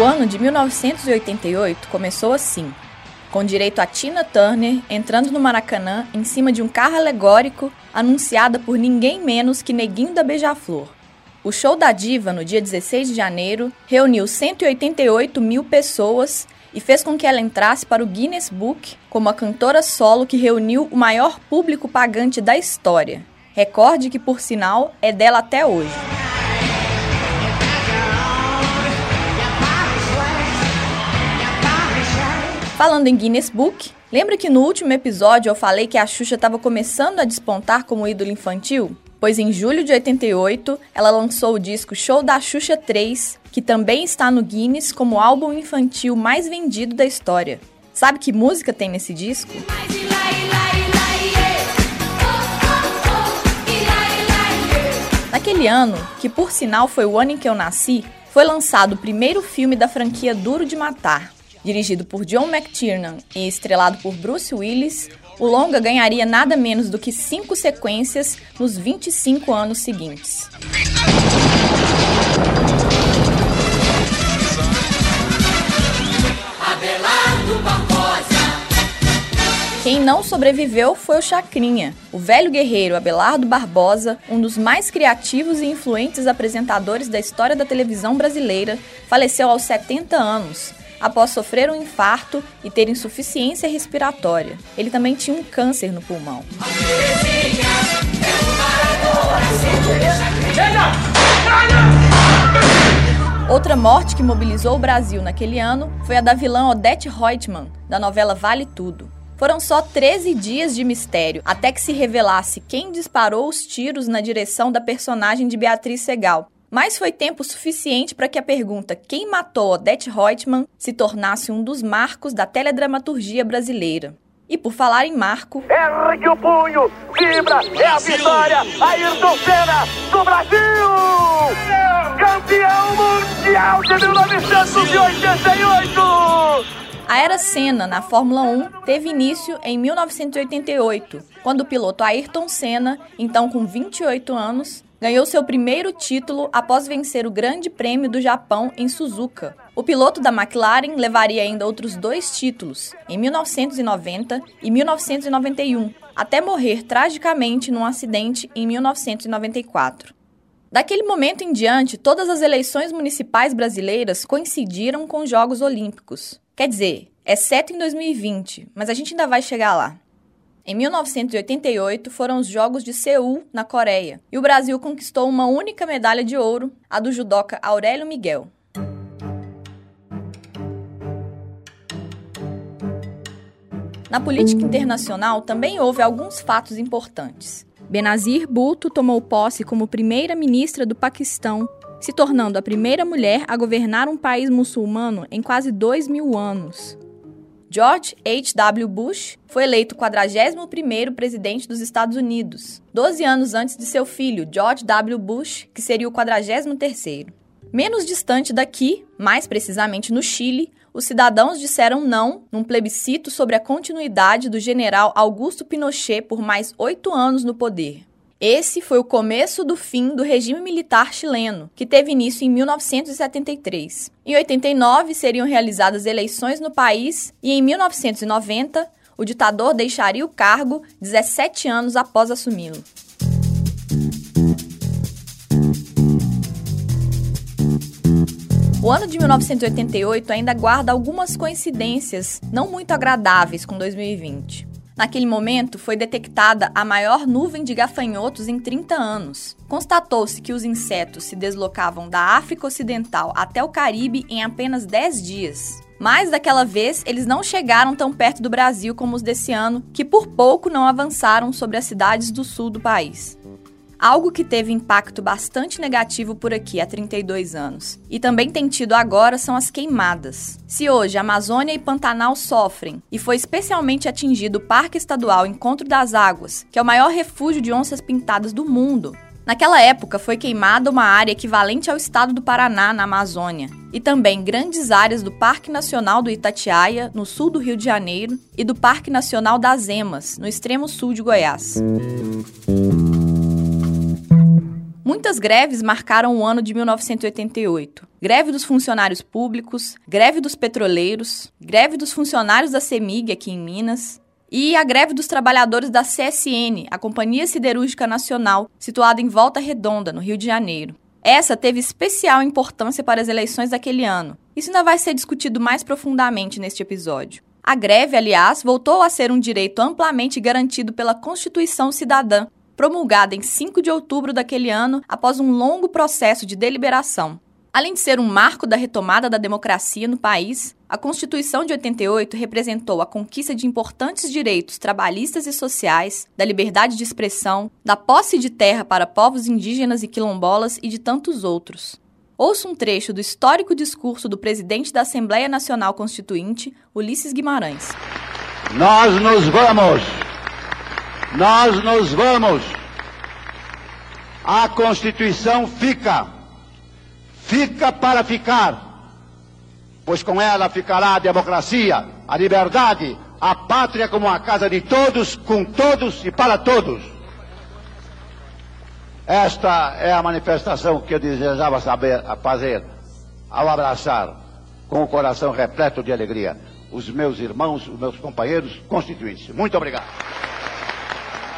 O ano de 1988 começou assim, com direito a Tina Turner entrando no Maracanã em cima de um carro alegórico anunciada por ninguém menos que Neguinho da Beija-Flor. O show da diva, no dia 16 de janeiro, reuniu 188 mil pessoas e fez com que ela entrasse para o Guinness Book como a cantora solo que reuniu o maior público pagante da história. Recorde que, por sinal, é dela até hoje. Falando em Guinness Book, lembra que no último episódio eu falei que a Xuxa estava começando a despontar como ídolo infantil? Pois em julho de 88, ela lançou o disco Show da Xuxa 3, que também está no Guinness como álbum infantil mais vendido da história. Sabe que música tem nesse disco? Naquele ano, que por sinal foi o ano em que eu nasci, foi lançado o primeiro filme da franquia Duro de Matar, Dirigido por John McTiernan e estrelado por Bruce Willis, o longa ganharia nada menos do que cinco sequências nos 25 anos seguintes. Quem não sobreviveu foi o Chacrinha, o velho guerreiro Abelardo Barbosa, um dos mais criativos e influentes apresentadores da história da televisão brasileira, faleceu aos 70 anos, após sofrer um infarto e ter insuficiência respiratória. Ele também tinha um câncer no pulmão. Outra morte que mobilizou o Brasil naquele ano foi a da vilã Odette Reutemann, da novela Vale Tudo. Foram só 13 dias de mistério até que se revelasse quem disparou os tiros na direção da personagem de Beatriz Segal, mas foi tempo suficiente para que a pergunta quem matou Odette Reutemann se tornasse um dos marcos da teledramaturgia brasileira. E por falar em marco... Ergue o punho! Vibra! É a vitória! Ayrton Senna do Brasil! Campeão mundial de 1988! A era Senna na Fórmula 1 teve início em 1988, quando o piloto Ayrton Senna, então com 28 anos, ganhou seu primeiro título após vencer o Grande Prêmio do Japão em Suzuka. O piloto da McLaren levaria ainda outros dois títulos, em 1990 e 1991, até morrer tragicamente num acidente em 1994. Daquele momento em diante, todas as eleições municipais brasileiras coincidiram com os Jogos Olímpicos. Quer dizer, exceto em 2020, mas a gente ainda vai chegar lá. Em 1988 foram os Jogos de Seul, na Coreia, e o Brasil conquistou uma única medalha de ouro, a do judoca Aurélio Miguel. Na política internacional também houve alguns fatos importantes. Benazir Bhutto tomou posse como primeira ministra do Paquistão, se tornando a primeira mulher a governar um país muçulmano em quase dois mil anos. George H.W. Bush foi eleito 41º presidente dos Estados Unidos, 12 anos antes de seu filho, George W. Bush, que seria o 43º. Menos distante daqui, mais precisamente no Chile, os cidadãos disseram não num plebiscito sobre a continuidade do general Augusto Pinochet por mais oito anos no poder. Esse foi o começo do fim do regime militar chileno, que teve início em 1973. Em 89 seriam realizadas eleições no país e em 1990 o ditador deixaria o cargo 17 anos após assumi-lo. O ano de 1988 ainda guarda algumas coincidências não muito agradáveis com 2020. Naquele momento, foi detectada a maior nuvem de gafanhotos em 30 anos. Constatou-se que os insetos se deslocavam da África Ocidental até o Caribe em apenas 10 dias. Mas daquela vez, eles não chegaram tão perto do Brasil como os desse ano, que por pouco não avançaram sobre as cidades do sul do país. Algo que teve impacto bastante negativo por aqui há 32 anos. E também tem tido agora são as queimadas. Se hoje Amazônia e Pantanal sofrem, e foi especialmente atingido o Parque Estadual Encontro das Águas, que é o maior refúgio de onças pintadas do mundo, Naquela época, foi queimada uma área equivalente ao estado do Paraná, na Amazônia, e também grandes áreas do Parque Nacional do Itatiaia, no sul do Rio de Janeiro, e do Parque Nacional das Emas, no extremo sul de Goiás. Muitas greves marcaram o ano de 1988. Greve dos funcionários públicos, greve dos petroleiros, greve dos funcionários da CEMIG aqui em Minas, e a greve dos trabalhadores da CSN, a Companhia Siderúrgica Nacional, situada em Volta Redonda, no Rio de Janeiro. Essa teve especial importância para as eleições daquele ano. Isso ainda vai ser discutido mais profundamente neste episódio. A greve, aliás, voltou a ser um direito amplamente garantido pela Constituição Cidadã, promulgada em 5 de outubro daquele ano, após um longo processo de deliberação. Além de ser um marco da retomada da democracia no país, a Constituição de 88 representou a conquista de importantes direitos trabalhistas e sociais, da liberdade de expressão, da posse de terra para povos indígenas e quilombolas e de tantos outros. Ouça um trecho do histórico discurso do presidente da Assembleia Nacional Constituinte, Ulisses Guimarães. Nós nos vamos nós nos vamos. A Constituição fica. Fica para ficar. Pois com ela ficará a democracia, a liberdade, a pátria como a casa de todos, com todos e para todos. Esta é a manifestação que eu desejava saber, fazer ao abraçar com o coração repleto de alegria os meus irmãos, os meus companheiros constituintes. Muito obrigado.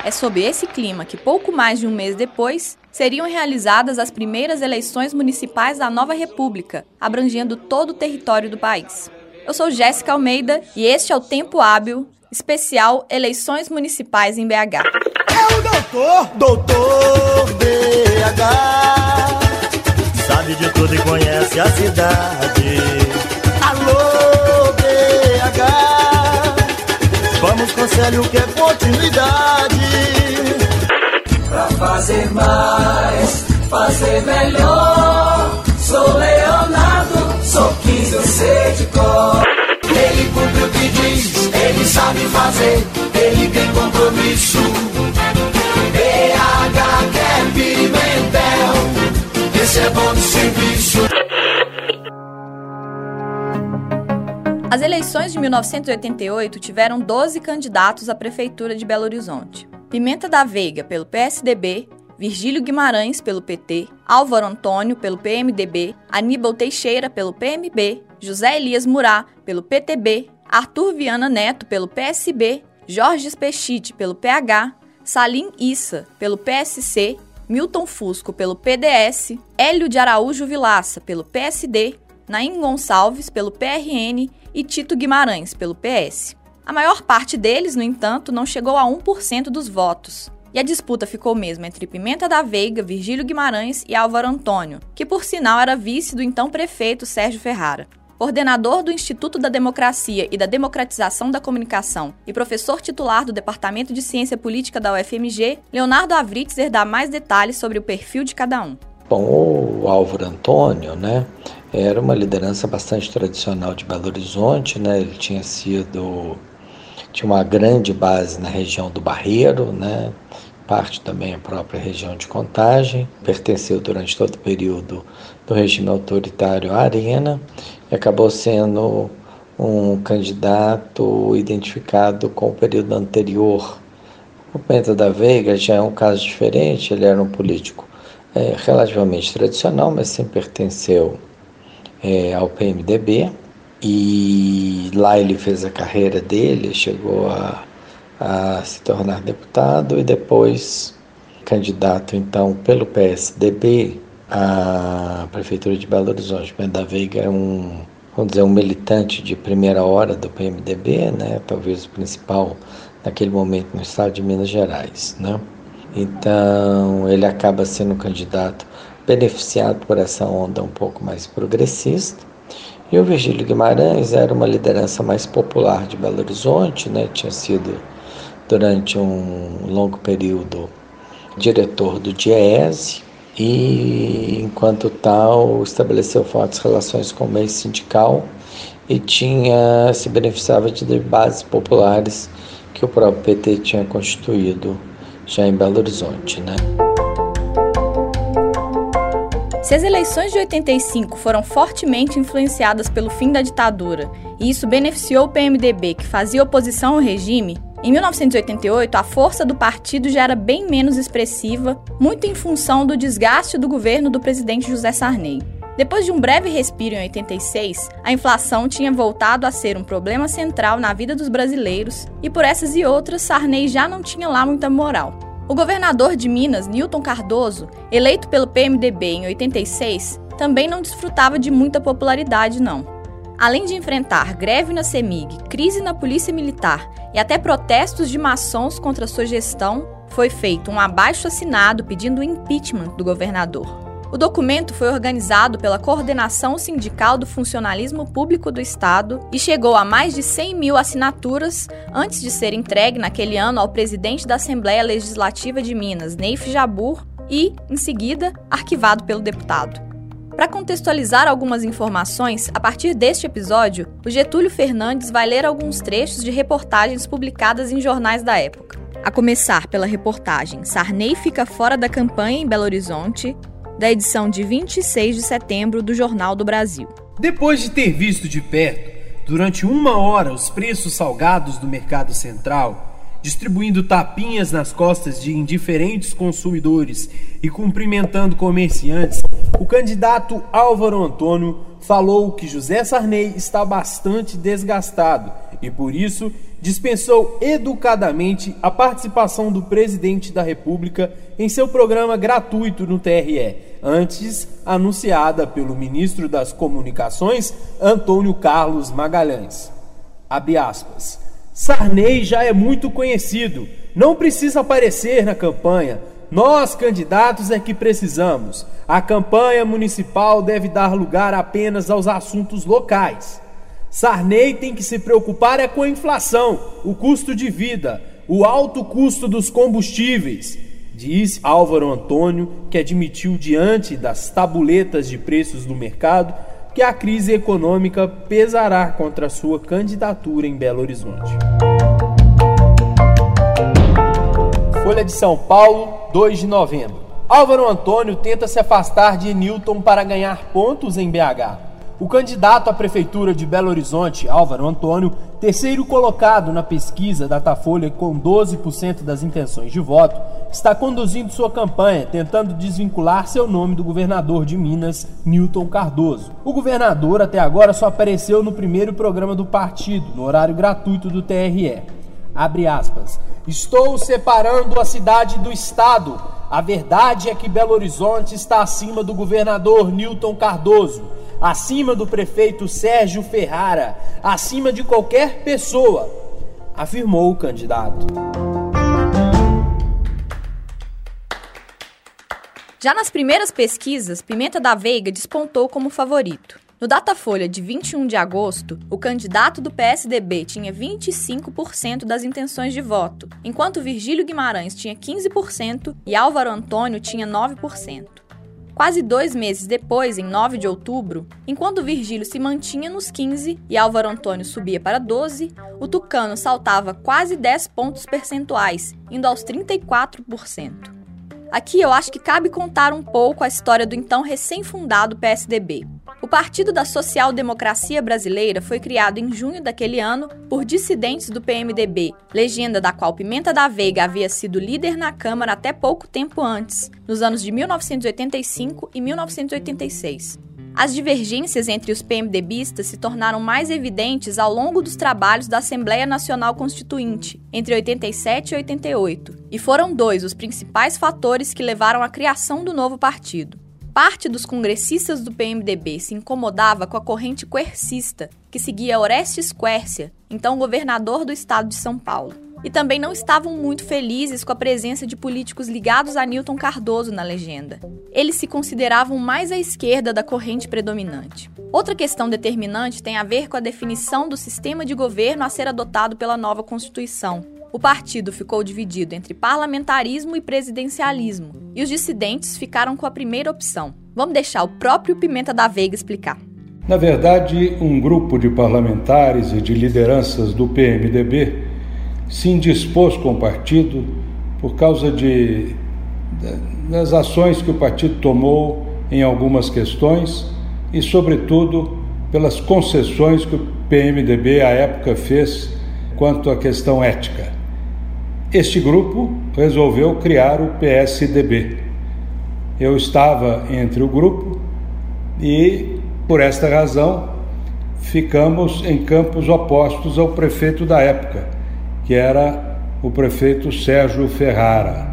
É sob esse clima que, pouco mais de um mês depois, seriam realizadas as primeiras eleições municipais da nova República, abrangendo todo o território do país. Eu sou Jéssica Almeida e este é o Tempo Hábil, especial Eleições Municipais em BH. É o doutor, doutor BH, sabe de tudo e conhece a cidade. Alô, Vamos, conselho, que é continuidade. Pra fazer mais, fazer melhor. Sou Leonardo, sou 15, eu sei de cor. Ele cumpre o que diz, ele sabe fazer, ele tem compromisso. BH Pimentel, esse é bom de serviço. As eleições de 1988 tiveram 12 candidatos à Prefeitura de Belo Horizonte. Pimenta da Veiga, pelo PSDB, Virgílio Guimarães, pelo PT, Álvaro Antônio, pelo PMDB, Aníbal Teixeira, pelo PMB, José Elias Murá, pelo PTB, Arthur Viana Neto, pelo PSB, Jorge Spechite, pelo PH, Salim Issa, pelo PSC, Milton Fusco, pelo PDS, Hélio de Araújo Vilaça, pelo PSD, Naim Gonçalves, pelo PRN e Tito Guimarães, pelo PS. A maior parte deles, no entanto, não chegou a 1% dos votos. E a disputa ficou mesmo entre Pimenta da Veiga, Virgílio Guimarães e Álvaro Antônio, que por sinal era vice do então prefeito Sérgio Ferrara. Coordenador do Instituto da Democracia e da Democratização da Comunicação e professor titular do Departamento de Ciência Política da UFMG, Leonardo Avritzer dá mais detalhes sobre o perfil de cada um. Bom, o Álvaro Antônio, né, era uma liderança bastante tradicional de Belo Horizonte, né? Ele tinha sido tinha uma grande base na região do Barreiro, né? Parte também a própria região de Contagem, pertenceu durante todo o período do regime autoritário à Arena e acabou sendo um candidato identificado com o período anterior. O Penta da Veiga já é um caso diferente, ele era um político é, relativamente tradicional, mas sempre pertenceu é, ao PMDB e lá ele fez a carreira dele, chegou a, a se tornar deputado e depois candidato então pelo PSDB à prefeitura de Belo Horizonte. Ben da Veiga é um, vamos dizer, um militante de primeira hora do PMDB, né? Talvez o principal naquele momento no estado de Minas Gerais, né? Então ele acaba sendo candidato beneficiado por essa onda um pouco mais progressista. E o Virgílio Guimarães era uma liderança mais popular de Belo Horizonte, né? tinha sido durante um longo período diretor do DIESE e, enquanto tal, estabeleceu fortes relações com o meio sindical e tinha se beneficiava de bases populares que o próprio PT tinha constituído já em Belo Horizonte, né? Se as eleições de 85 foram fortemente influenciadas pelo fim da ditadura e isso beneficiou o PMDB, que fazia oposição ao regime, Em 1988, a força do partido já era bem menos expressiva, muito em função do desgaste do governo do presidente José Sarney. Depois de um breve respiro em 86, a inflação tinha voltado a ser um problema central na vida dos brasileiros e por essas e outras, Sarney já não tinha lá muita moral. O governador de Minas, Newton Cardoso, eleito pelo PMDB em 86, também não desfrutava de muita popularidade, não. Além de enfrentar greve na CEMIG, crise na Polícia Militar e até protestos de maçons contra sua gestão, foi feito um abaixo assinado pedindo o impeachment do governador. O documento foi organizado pela Coordenação Sindical do Funcionalismo Público do Estado e chegou a mais de 100 mil assinaturas antes de ser entregue naquele ano ao presidente da Assembleia Legislativa de Minas, Neif Jabur, e, em seguida, arquivado pelo deputado. Para contextualizar algumas informações, a partir deste episódio, o Getúlio Fernandes vai ler alguns trechos de reportagens publicadas em jornais da época. A começar pela reportagem Sarney fica fora da campanha em Belo Horizonte, da edição de 26 de setembro do Jornal do Brasil. Depois de ter visto de perto, durante uma hora, os preços salgados do mercado central, distribuindo tapinhas nas costas de indiferentes consumidores e cumprimentando comerciantes, o candidato Álvaro Antônio falou que José Sarney está bastante desgastado e, por isso, dispensou educadamente a participação do presidente da República em seu programa gratuito no TRE, antes anunciada pelo ministro das Comunicações, Antônio Carlos Magalhães. Abre aspas. Sarney já é muito conhecido, não precisa aparecer na campanha. Nós, candidatos, é que precisamos. A campanha municipal deve dar lugar apenas aos assuntos locais. Sarney tem que se preocupar é com a inflação, o custo de vida, o alto custo dos combustíveis, disse Álvaro Antônio, que admitiu diante das tabuletas de preços do mercado que a crise econômica pesará contra sua candidatura em Belo Horizonte. Folha de São Paulo, 2 de novembro. Álvaro Antônio tenta se afastar de Newton para ganhar pontos em BH. O candidato à prefeitura de Belo Horizonte, Álvaro Antônio, terceiro colocado na pesquisa Datafolha com 12% das intenções de voto, está conduzindo sua campanha tentando desvincular seu nome do governador de Minas, Newton Cardoso. O governador até agora só apareceu no primeiro programa do partido, no horário gratuito do TRE. Abre aspas. Estou separando a cidade do estado. A verdade é que Belo Horizonte está acima do governador Newton Cardoso acima do prefeito Sérgio Ferrara, acima de qualquer pessoa, afirmou o candidato. Já nas primeiras pesquisas, Pimenta da Veiga despontou como favorito. No Datafolha de 21 de agosto, o candidato do PSDB tinha 25% das intenções de voto, enquanto Virgílio Guimarães tinha 15% e Álvaro Antônio tinha 9%. Quase dois meses depois, em 9 de outubro, enquanto Virgílio se mantinha nos 15 e Álvaro Antônio subia para 12, o Tucano saltava quase 10 pontos percentuais, indo aos 34%. Aqui eu acho que cabe contar um pouco a história do então recém-fundado PSDB. Partido da Social Democracia Brasileira foi criado em junho daquele ano por dissidentes do PMDB, legenda da qual Pimenta da Veiga havia sido líder na Câmara até pouco tempo antes, nos anos de 1985 e 1986. As divergências entre os PMDBistas se tornaram mais evidentes ao longo dos trabalhos da Assembleia Nacional Constituinte, entre 87 e 88, e foram dois os principais fatores que levaram à criação do novo partido. Parte dos congressistas do PMDB se incomodava com a corrente coercista, que seguia Orestes Quércia, então governador do estado de São Paulo. E também não estavam muito felizes com a presença de políticos ligados a Newton Cardoso na legenda. Eles se consideravam mais à esquerda da corrente predominante. Outra questão determinante tem a ver com a definição do sistema de governo a ser adotado pela nova Constituição, o partido ficou dividido entre parlamentarismo e presidencialismo, e os dissidentes ficaram com a primeira opção. Vamos deixar o próprio Pimenta da Veiga explicar. Na verdade, um grupo de parlamentares e de lideranças do PMDB se indispôs com o partido por causa de, das ações que o partido tomou em algumas questões e, sobretudo, pelas concessões que o PMDB à época fez quanto à questão ética. Este grupo resolveu criar o PSDB. Eu estava entre o grupo e, por esta razão, ficamos em campos opostos ao prefeito da época, que era o prefeito Sérgio Ferrara.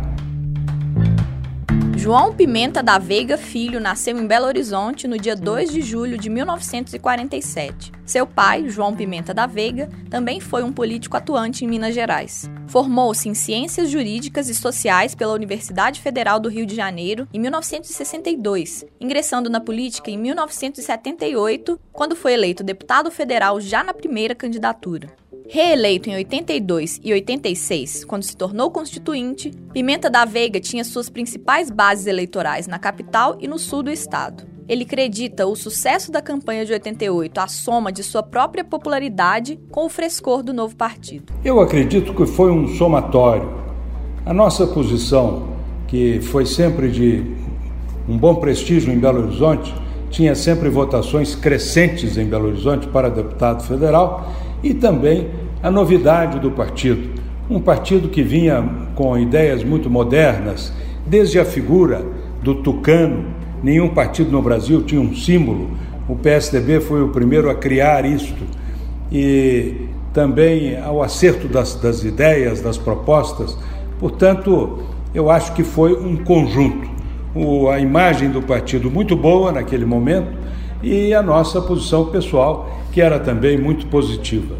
João Pimenta da Veiga Filho nasceu em Belo Horizonte no dia 2 de julho de 1947. Seu pai, João Pimenta da Veiga, também foi um político atuante em Minas Gerais. Formou-se em Ciências Jurídicas e Sociais pela Universidade Federal do Rio de Janeiro em 1962, ingressando na política em 1978, quando foi eleito deputado federal já na primeira candidatura. Reeleito em 82 e 86, quando se tornou constituinte, Pimenta da Veiga tinha suas principais bases eleitorais na capital e no sul do estado. Ele acredita o sucesso da campanha de 88 à soma de sua própria popularidade com o frescor do novo partido. Eu acredito que foi um somatório. A nossa posição, que foi sempre de um bom prestígio em Belo Horizonte, tinha sempre votações crescentes em Belo Horizonte para deputado federal e também a novidade do partido. Um partido que vinha com ideias muito modernas, desde a figura do tucano. Nenhum partido no Brasil tinha um símbolo. O PSDB foi o primeiro a criar isto. E também ao acerto das, das ideias, das propostas. Portanto, eu acho que foi um conjunto. O, a imagem do partido muito boa naquele momento e a nossa posição pessoal, que era também muito positiva.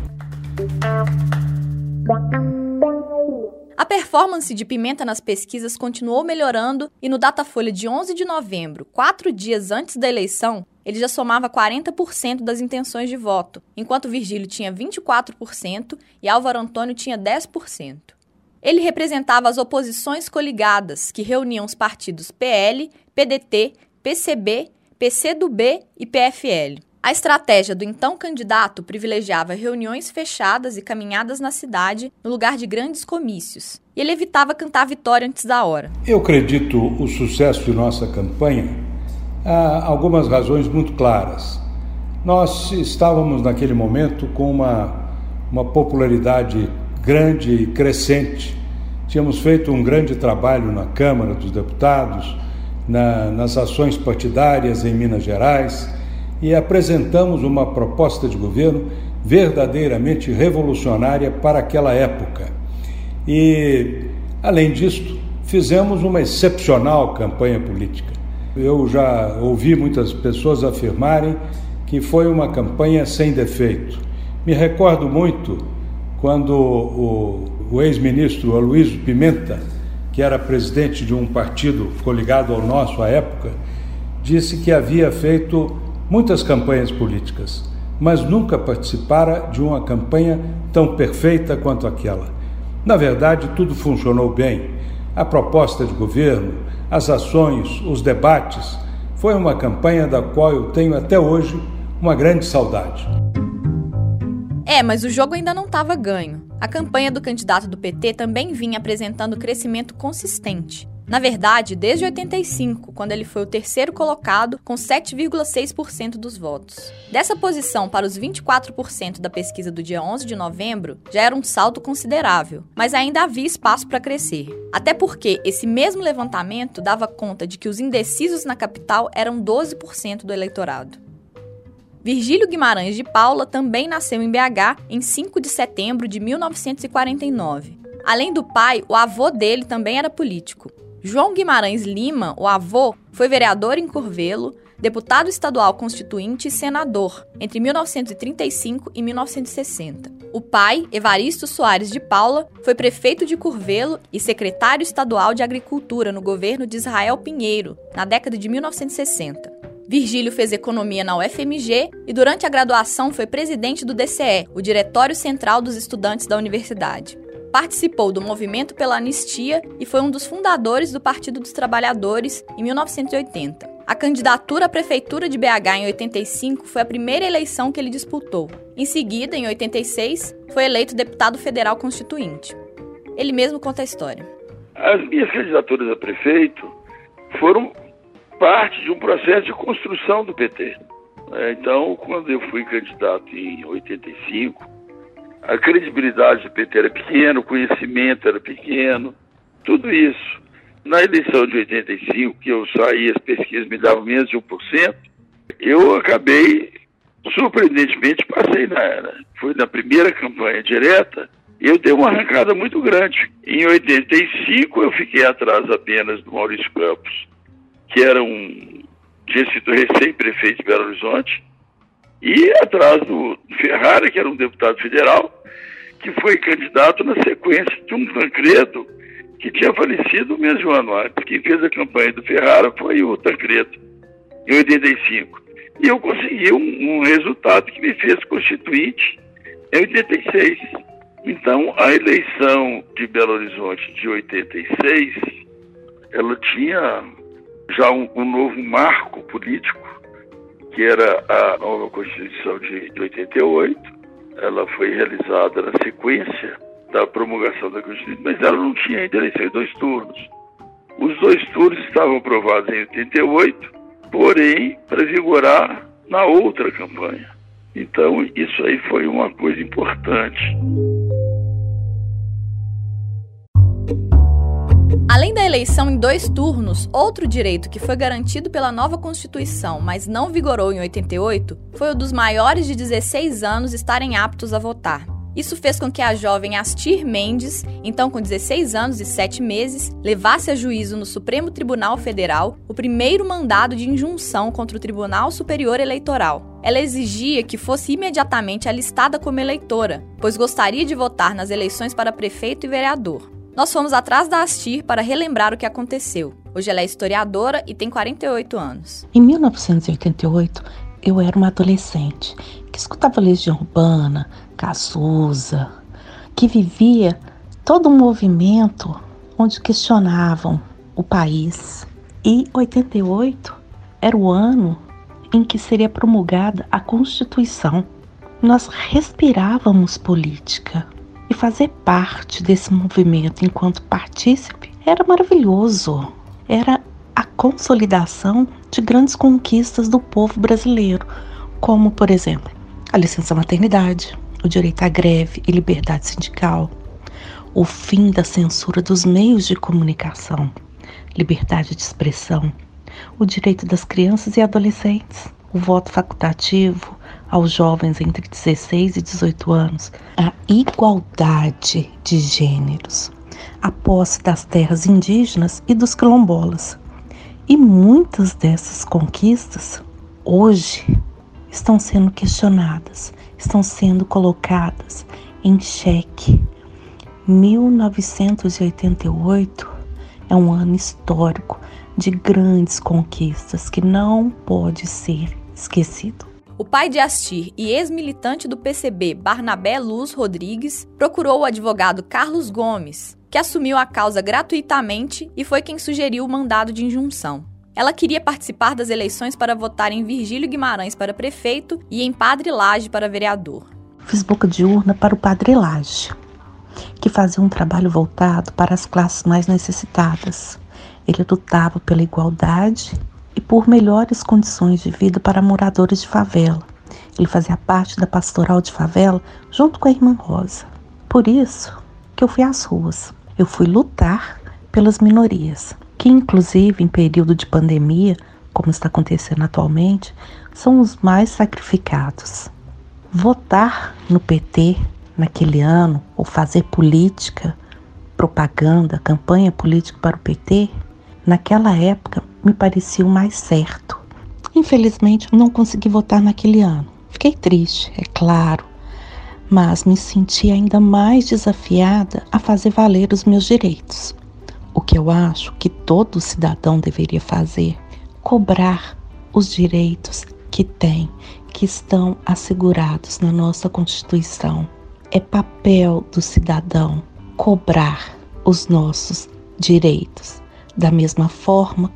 A performance de Pimenta nas pesquisas continuou melhorando e no Datafolha de 11 de novembro, quatro dias antes da eleição, ele já somava 40% das intenções de voto, enquanto Virgílio tinha 24% e Álvaro Antônio tinha 10%. Ele representava as oposições coligadas, que reuniam os partidos PL, PDT, PCB, PCdoB e PFL. A estratégia do então candidato privilegiava reuniões fechadas e caminhadas na cidade no lugar de grandes comícios, e ele evitava cantar vitória antes da hora. Eu acredito o sucesso de nossa campanha há algumas razões muito claras. Nós estávamos naquele momento com uma, uma popularidade grande e crescente. Tínhamos feito um grande trabalho na Câmara dos Deputados, na, nas ações partidárias em Minas Gerais e apresentamos uma proposta de governo verdadeiramente revolucionária para aquela época. E, além disto, fizemos uma excepcional campanha política. Eu já ouvi muitas pessoas afirmarem que foi uma campanha sem defeito. Me recordo muito quando o, o ex-ministro Aloysio Pimenta, que era presidente de um partido coligado ao nosso à época, disse que havia feito muitas campanhas políticas, mas nunca participara de uma campanha tão perfeita quanto aquela. Na verdade, tudo funcionou bem. A proposta de governo, as ações, os debates. Foi uma campanha da qual eu tenho até hoje uma grande saudade. É, mas o jogo ainda não estava ganho. A campanha do candidato do PT também vinha apresentando crescimento consistente. Na verdade, desde 85, quando ele foi o terceiro colocado, com 7,6% dos votos. Dessa posição para os 24% da pesquisa do dia 11 de novembro, já era um salto considerável, mas ainda havia espaço para crescer. Até porque esse mesmo levantamento dava conta de que os indecisos na capital eram 12% do eleitorado. Virgílio Guimarães de Paula também nasceu em BH em 5 de setembro de 1949. Além do pai, o avô dele também era político. João Guimarães Lima, o avô, foi vereador em Curvelo, deputado estadual constituinte e senador entre 1935 e 1960. O pai, Evaristo Soares de Paula, foi prefeito de Curvelo e secretário estadual de Agricultura no governo de Israel Pinheiro, na década de 1960. Virgílio fez economia na UFMG e durante a graduação foi presidente do DCE, o Diretório Central dos Estudantes da Universidade. Participou do movimento pela anistia e foi um dos fundadores do Partido dos Trabalhadores em 1980. A candidatura à prefeitura de BH em 85 foi a primeira eleição que ele disputou. Em seguida, em 86, foi eleito deputado federal constituinte. Ele mesmo conta a história. As minhas candidaturas a prefeito foram parte de um processo de construção do PT. É, então, quando eu fui candidato em 85, a credibilidade do PT era pequena, o conhecimento era pequeno, tudo isso. Na eleição de 85, que eu saí, as pesquisas me davam menos de 1%, eu acabei, surpreendentemente, passei na. Foi na primeira campanha direta, eu dei uma arrancada muito grande. Em 85 eu fiquei atrás apenas do Maurício Campos, que era um recém-prefeito de Belo Horizonte, e atrás do Ferrara, que era um deputado federal, que foi candidato na sequência de um Tancredo que tinha falecido o mesmo ano antes. Quem fez a campanha do Ferrara foi o Tancredo, em 85. E eu consegui um, um resultado que me fez constituinte em 86. Então, a eleição de Belo Horizonte de 86, ela tinha já um, um novo marco político, que era a nova Constituição de, de 88. Ela foi realizada na sequência da promulgação da Constituição, mas ela não tinha ainda eleição em dois turnos. Os dois turnos estavam aprovados em 88, porém para vigorar na outra campanha. Então, isso aí foi uma coisa importante. Além da eleição em dois turnos, outro direito que foi garantido pela nova Constituição, mas não vigorou em 88, foi o dos maiores de 16 anos estarem aptos a votar. Isso fez com que a jovem Astir Mendes, então com 16 anos e 7 meses, levasse a juízo no Supremo Tribunal Federal o primeiro mandado de injunção contra o Tribunal Superior Eleitoral. Ela exigia que fosse imediatamente alistada como eleitora, pois gostaria de votar nas eleições para prefeito e vereador. Nós fomos atrás da Astir para relembrar o que aconteceu. Hoje ela é historiadora e tem 48 anos. Em 1988, eu era uma adolescente que escutava Legião Urbana, Cazuza, que vivia todo um movimento onde questionavam o país. E 88 era o ano em que seria promulgada a Constituição. Nós respirávamos política. E fazer parte desse movimento enquanto partícipe era maravilhoso. Era a consolidação de grandes conquistas do povo brasileiro, como, por exemplo, a licença maternidade, o direito à greve e liberdade sindical, o fim da censura dos meios de comunicação, liberdade de expressão, o direito das crianças e adolescentes, o voto facultativo, aos jovens entre 16 e 18 anos a igualdade de gêneros, a posse das terras indígenas e dos quilombolas. E muitas dessas conquistas hoje estão sendo questionadas, estão sendo colocadas em xeque. 1988 é um ano histórico de grandes conquistas que não pode ser esquecido. O pai de Astir e ex-militante do PCB, Barnabé Luz Rodrigues, procurou o advogado Carlos Gomes, que assumiu a causa gratuitamente e foi quem sugeriu o mandado de injunção. Ela queria participar das eleições para votar em Virgílio Guimarães para prefeito e em Padre Lage para vereador. Fiz boca de urna para o Padre Lage, que fazia um trabalho voltado para as classes mais necessitadas. Ele lutava pela igualdade por melhores condições de vida para moradores de favela. Ele fazia parte da pastoral de favela junto com a irmã Rosa. Por isso que eu fui às ruas. Eu fui lutar pelas minorias, que inclusive em período de pandemia, como está acontecendo atualmente, são os mais sacrificados. Votar no PT naquele ano ou fazer política, propaganda, campanha política para o PT, naquela época me parecia o mais certo. Infelizmente, não consegui votar naquele ano. Fiquei triste, é claro, mas me senti ainda mais desafiada a fazer valer os meus direitos. O que eu acho que todo cidadão deveria fazer: cobrar os direitos que tem, que estão assegurados na nossa Constituição. É papel do cidadão cobrar os nossos direitos, da mesma forma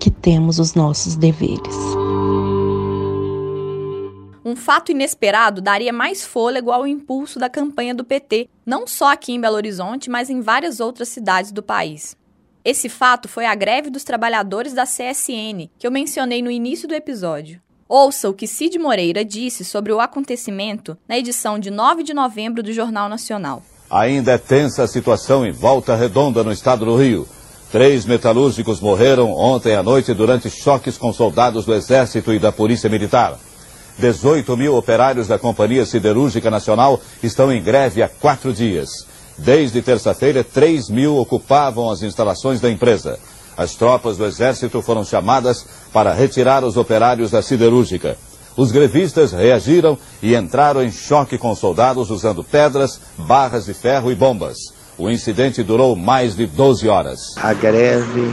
que temos os nossos deveres. Um fato inesperado daria mais fôlego ao impulso da campanha do PT, não só aqui em Belo Horizonte, mas em várias outras cidades do país. Esse fato foi a greve dos trabalhadores da CSN, que eu mencionei no início do episódio. Ouça o que Cid Moreira disse sobre o acontecimento na edição de 9 de novembro do Jornal Nacional. Ainda é tensa a situação em Volta Redonda, no estado do Rio. Três metalúrgicos morreram ontem à noite durante choques com soldados do Exército e da Polícia Militar. 18 mil operários da Companhia Siderúrgica Nacional estão em greve há quatro dias. Desde terça-feira, 3 mil ocupavam as instalações da empresa. As tropas do Exército foram chamadas para retirar os operários da siderúrgica. Os grevistas reagiram e entraram em choque com soldados usando pedras, barras de ferro e bombas. O incidente durou mais de 12 horas. A greve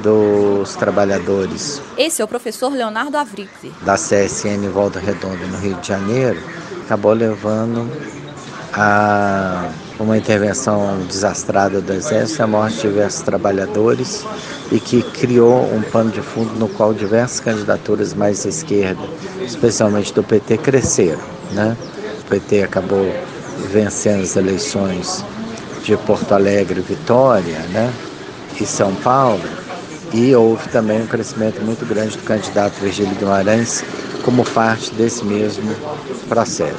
dos trabalhadores. Esse é o professor Leonardo Avrique. Da CSN Volta Redonda, no Rio de Janeiro, acabou levando a uma intervenção desastrada do Exército, a morte de diversos trabalhadores e que criou um pano de fundo no qual diversas candidaturas mais à esquerda, especialmente do PT, cresceram. Né? O PT acabou vencendo as eleições de Porto Alegre, Vitória né? e São Paulo, e houve também um crescimento muito grande do candidato Virgílio Guimarães como parte desse mesmo processo.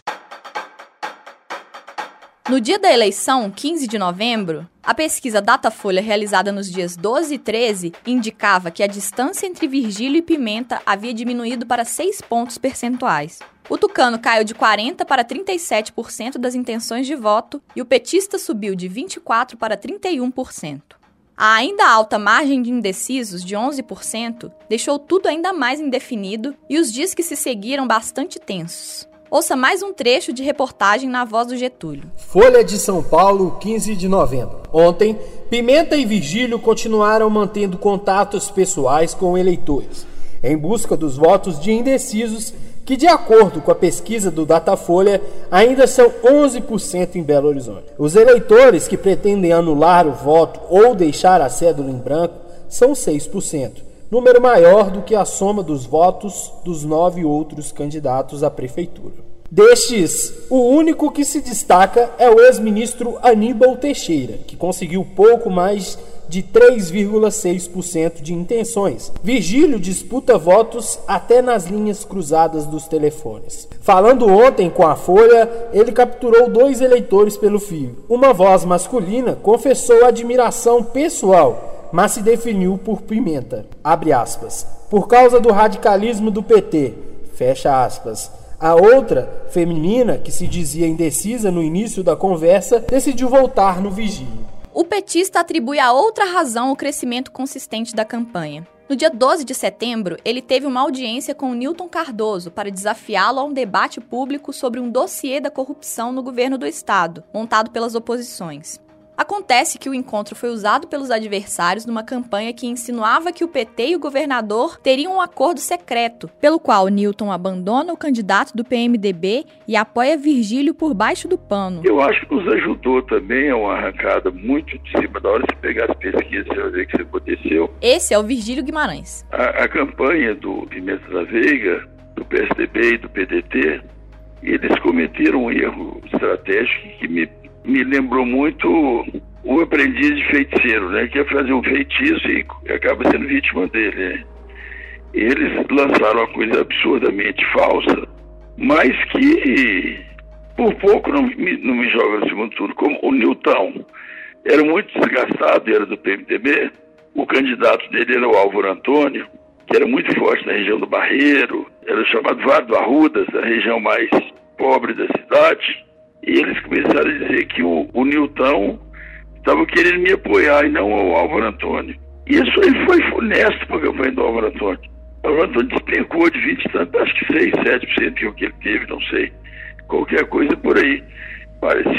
No dia da eleição, 15 de novembro, a pesquisa Datafolha realizada nos dias 12 e 13 indicava que a distância entre Virgílio e Pimenta havia diminuído para 6 pontos percentuais. O tucano caiu de 40% para 37% das intenções de voto e o petista subiu de 24% para 31%. A ainda alta margem de indecisos de 11% deixou tudo ainda mais indefinido e os dias que se seguiram bastante tensos. Ouça mais um trecho de reportagem na voz do Getúlio. Folha de São Paulo, 15 de novembro. Ontem, Pimenta e Virgílio continuaram mantendo contatos pessoais com eleitores, em busca dos votos de indecisos, que, de acordo com a pesquisa do Datafolha, ainda são 11% em Belo Horizonte. Os eleitores que pretendem anular o voto ou deixar a cédula em branco são 6% número maior do que a soma dos votos dos nove outros candidatos à prefeitura. Destes, o único que se destaca é o ex-ministro Aníbal Teixeira, que conseguiu pouco mais de 3,6% de intenções. Virgílio disputa votos até nas linhas cruzadas dos telefones. Falando ontem com a Folha, ele capturou dois eleitores pelo fio. Uma voz masculina confessou admiração pessoal mas se definiu por Pimenta. Abre aspas. Por causa do radicalismo do PT. Fecha aspas. A outra, feminina, que se dizia indecisa no início da conversa, decidiu voltar no vigílio. O petista atribui a outra razão o crescimento consistente da campanha. No dia 12 de setembro, ele teve uma audiência com Newton Cardoso para desafiá-lo a um debate público sobre um dossiê da corrupção no governo do estado, montado pelas oposições. Acontece que o encontro foi usado pelos adversários numa campanha que insinuava que o PT e o governador teriam um acordo secreto, pelo qual Newton abandona o candidato do PMDB e apoia Virgílio por baixo do pano. Eu acho que nos ajudou também a uma arrancada muito de cima da hora. Se pegar as pesquisas, você vai ver que isso aconteceu. Esse é o Virgílio Guimarães. A, a campanha do Pimenta da Veiga, do PSDB e do PDT, eles cometeram um erro estratégico que me me lembrou muito o aprendiz de feiticeiro, né? Que ia fazer um feitiço e acaba sendo vítima dele. Né? Eles lançaram uma coisa absurdamente falsa, mas que por pouco não me, não me joga no segundo turno. Como o Newton era muito desgastado, era do PMDB, o candidato dele era o Álvaro Antônio, que era muito forte na região do Barreiro, era chamado Vale do Arrudas, a região mais pobre da cidade. E eles começaram a dizer que o, o Newton estava querendo me apoiar e não o Álvaro Antônio. E isso aí foi funesto para a campanha do Álvaro Antônio. O Álvaro Antônio despencou de 20 tanto, acho que 6, 7% que o que ele teve, não sei. Qualquer coisa por aí.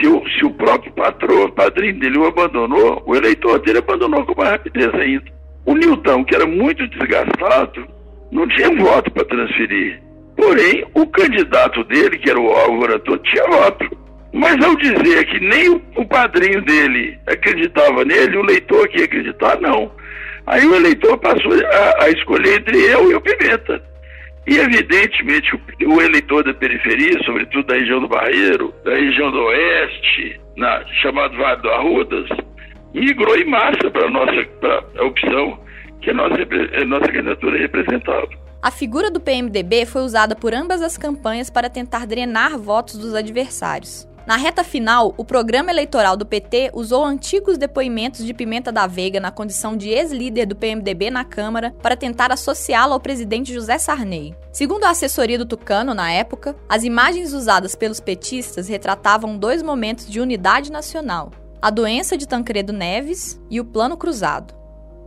Se o, se o próprio patrão, padrinho dele o abandonou, o eleitor dele abandonou com mais rapidez ainda. O Newton, que era muito desgastado, não tinha voto para transferir. Porém, o candidato dele, que era o Álvaro Antônio, tinha voto. Mas ao dizer que nem o, padrinho dele acreditava nele, o leitor que acreditar, não. Aí o eleitor passou a, a escolher entre eu e o Pimenta. E, evidentemente, o, o, eleitor da periferia, sobretudo da região do Barreiro, da região do Oeste, na, chamado Vale do Arrudas, migrou em massa para a nossa pra a opção que a nossa, a nossa candidatura representava. A figura do PMDB foi usada por ambas as campanhas para tentar drenar votos dos adversários. Na reta final, o programa eleitoral do PT usou antigos depoimentos de Pimenta da Veiga na condição de ex-líder do PMDB na Câmara para tentar associá-lo ao presidente José Sarney. Segundo a assessoria do Tucano, na época, as imagens usadas pelos petistas retratavam dois momentos de unidade nacional: a doença de Tancredo Neves e o Plano Cruzado.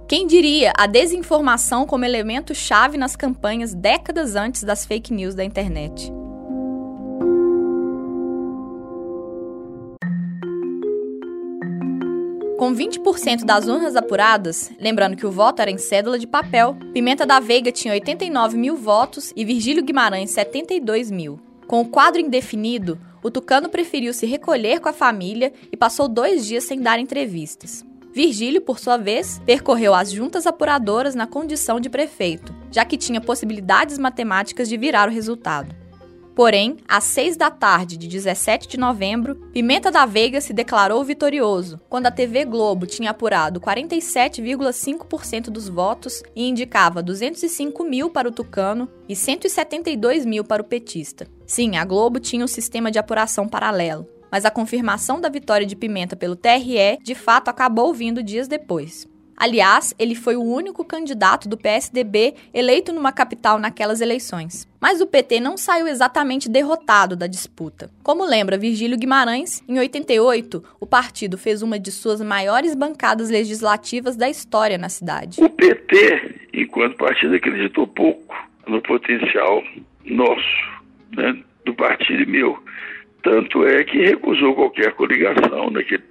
Quem diria a desinformação como elemento chave nas campanhas décadas antes das fake news da internet? Com 20% das urnas apuradas, lembrando que o voto era em cédula de papel, Pimenta da Veiga tinha 89 mil votos e Virgílio Guimarães 72 mil. Com o quadro indefinido, o Tucano preferiu se recolher com a família e passou dois dias sem dar entrevistas. Virgílio, por sua vez, percorreu as juntas apuradoras na condição de prefeito, já que tinha possibilidades matemáticas de virar o resultado. Porém, às 6 da tarde de 17 de novembro, Pimenta da Veiga se declarou vitorioso, quando a TV Globo tinha apurado 47,5% dos votos e indicava 205 mil para o Tucano e 172 mil para o petista. Sim, a Globo tinha um sistema de apuração paralelo, mas a confirmação da vitória de Pimenta pelo TRE de fato acabou vindo dias depois. Aliás, ele foi o único candidato do PSDB eleito numa capital naquelas eleições. Mas o PT não saiu exatamente derrotado da disputa. Como lembra Virgílio Guimarães, em 88, o partido fez uma de suas maiores bancadas legislativas da história na cidade. O PT, enquanto partido, acreditou pouco no potencial nosso, né, do partido meu. Tanto é que recusou qualquer coligação naquele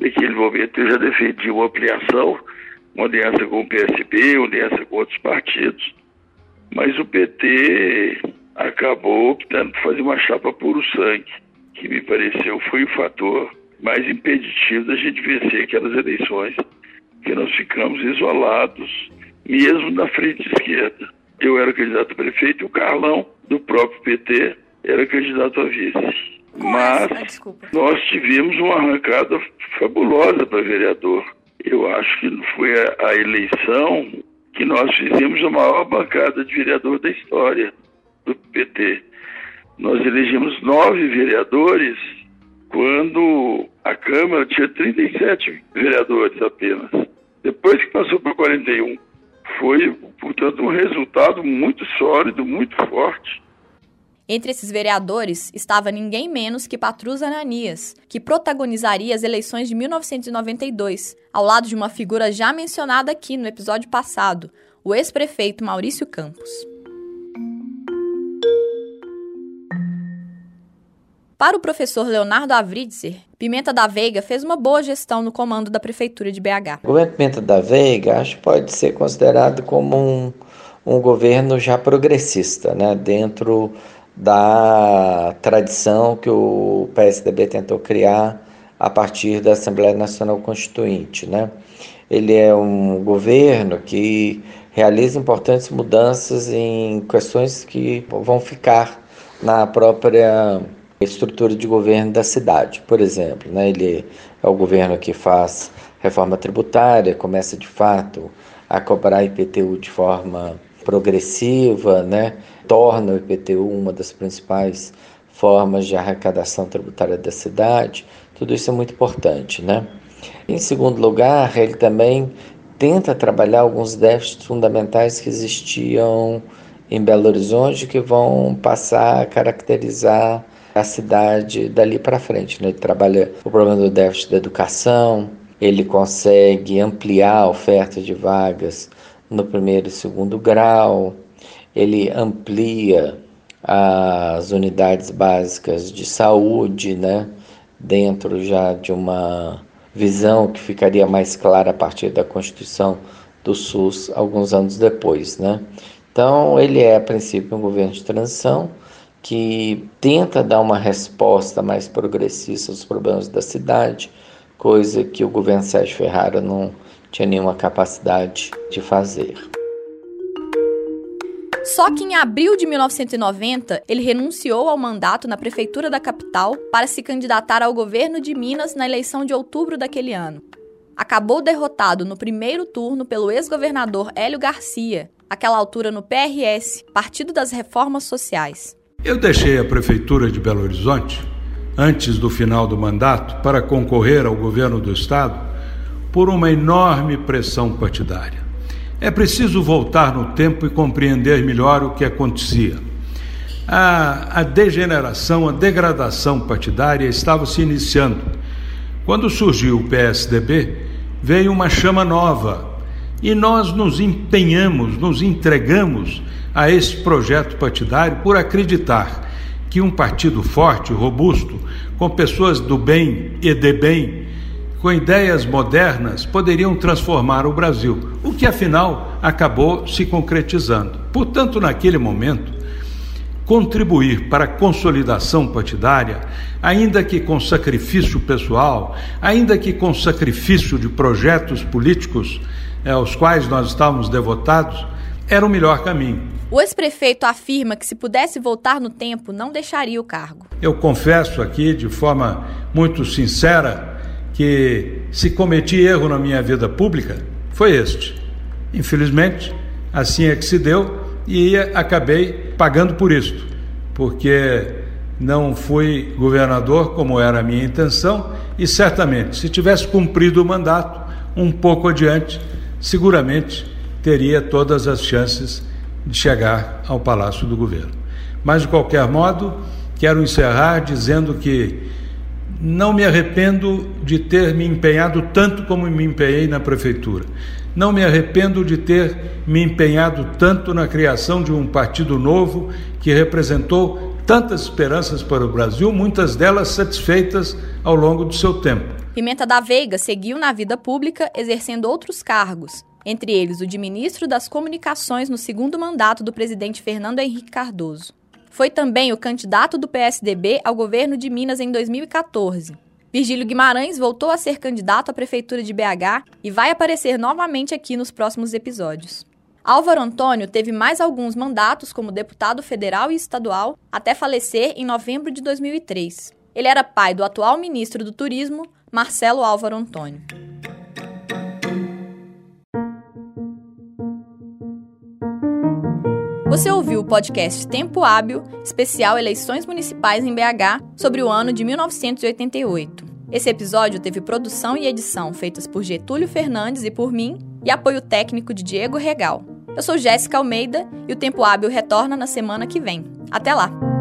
naquele momento eu já defendi uma ampliação, uma aliança com o PSB, uma aliança com outros partidos, mas o PT acabou optando por fazer uma chapa puro sangue, que me pareceu foi o fator mais impeditivo da gente vencer aquelas eleições, que nós ficamos isolados, mesmo na frente esquerda. Eu era candidato a prefeito e o Carlão, do próprio PT, era candidato a vice. Mas ah, nós tivemos uma arrancada fabulosa para vereador. Eu acho que foi a, a eleição que nós fizemos a maior bancada de vereador da história do PT. Nós elegemos nove vereadores quando a Câmara tinha 37 vereadores apenas. Depois que passou para 41. Foi, portanto, um resultado muito sólido, muito forte. Entre esses vereadores estava ninguém menos que Patrus Ananias, que protagonizaria as eleições de 1992, ao lado de uma figura já mencionada aqui no episódio passado, o ex-prefeito Maurício Campos. Para o professor Leonardo Avritzer, Pimenta da Veiga fez uma boa gestão no comando da prefeitura de BH. O governo Pimenta da Veiga acho que pode ser considerado como um, um governo já progressista, né? dentro da tradição que o PSDB tentou criar a partir da Assembleia Nacional Constituinte. Né? Ele é um governo que realiza importantes mudanças em questões que vão ficar na própria estrutura de governo da cidade. Por exemplo, né? ele é o governo que faz reforma tributária, começa de fato a cobrar IPTU de forma progressiva, né? Torna o IPTU uma das principais formas de arrecadação tributária da cidade. Tudo isso é muito importante, né? Em segundo lugar, ele também tenta trabalhar alguns déficits fundamentais que existiam em Belo Horizonte que vão passar a caracterizar a cidade dali para frente. Né? Ele trabalha o problema do déficit da educação, ele consegue ampliar a oferta de vagas no primeiro e segundo grau, ele amplia as unidades básicas de saúde, né, dentro já de uma visão que ficaria mais clara a partir da Constituição do SUS alguns anos depois, né? Então, ele é a princípio um governo de transição que tenta dar uma resposta mais progressista aos problemas da cidade, coisa que o governo Sérgio Ferrara não tinha nenhuma capacidade de fazer. Só que em abril de 1990, ele renunciou ao mandato na prefeitura da capital para se candidatar ao governo de Minas na eleição de outubro daquele ano. Acabou derrotado no primeiro turno pelo ex-governador Hélio Garcia, aquela altura no PRS, Partido das Reformas Sociais. Eu deixei a Prefeitura de Belo Horizonte antes do final do mandato para concorrer ao governo do Estado por uma enorme pressão partidária. É preciso voltar no tempo e compreender melhor o que acontecia. A, a degeneração, a degradação partidária estava se iniciando. Quando surgiu o PSDB, veio uma chama nova e nós nos empenhamos, nos entregamos a esse projeto partidário por acreditar que um partido forte, robusto, com pessoas do bem e de bem, com ideias modernas, poderiam transformar o Brasil, o que afinal acabou se concretizando. Portanto, naquele momento, contribuir para a consolidação partidária, ainda que com sacrifício pessoal, ainda que com sacrifício de projetos políticos eh, aos quais nós estávamos devotados, era o melhor caminho. O ex-prefeito afirma que se pudesse voltar no tempo, não deixaria o cargo. Eu confesso aqui de forma muito sincera que se cometi erro na minha vida pública, foi este. Infelizmente, assim é que se deu e acabei pagando por isto, porque não fui governador como era a minha intenção e certamente, se tivesse cumprido o mandato um pouco adiante, seguramente teria todas as chances de chegar ao Palácio do Governo. Mas, de qualquer modo, quero encerrar dizendo que não me arrependo de ter me empenhado tanto como me empenhei na Prefeitura. Não me arrependo de ter me empenhado tanto na criação de um partido novo que representou tantas esperanças para o Brasil, muitas delas satisfeitas ao longo do seu tempo. Pimenta da Veiga seguiu na vida pública exercendo outros cargos, entre eles o de ministro das Comunicações no segundo mandato do presidente Fernando Henrique Cardoso. Foi também o candidato do PSDB ao governo de Minas em 2014. Virgílio Guimarães voltou a ser candidato à prefeitura de BH e vai aparecer novamente aqui nos próximos episódios. Álvaro Antônio teve mais alguns mandatos como deputado federal e estadual até falecer em novembro de 2003. Ele era pai do atual ministro do Turismo, Marcelo Álvaro Antônio. Você ouviu o podcast Tempo Hábil, especial Eleições Municipais em BH, sobre o ano de 1988. Esse episódio teve produção e edição feitas por Getúlio Fernandes e por mim, e apoio técnico de Diego Regal. Eu sou Jéssica Almeida e o Tempo Hábil retorna na semana que vem. Até lá!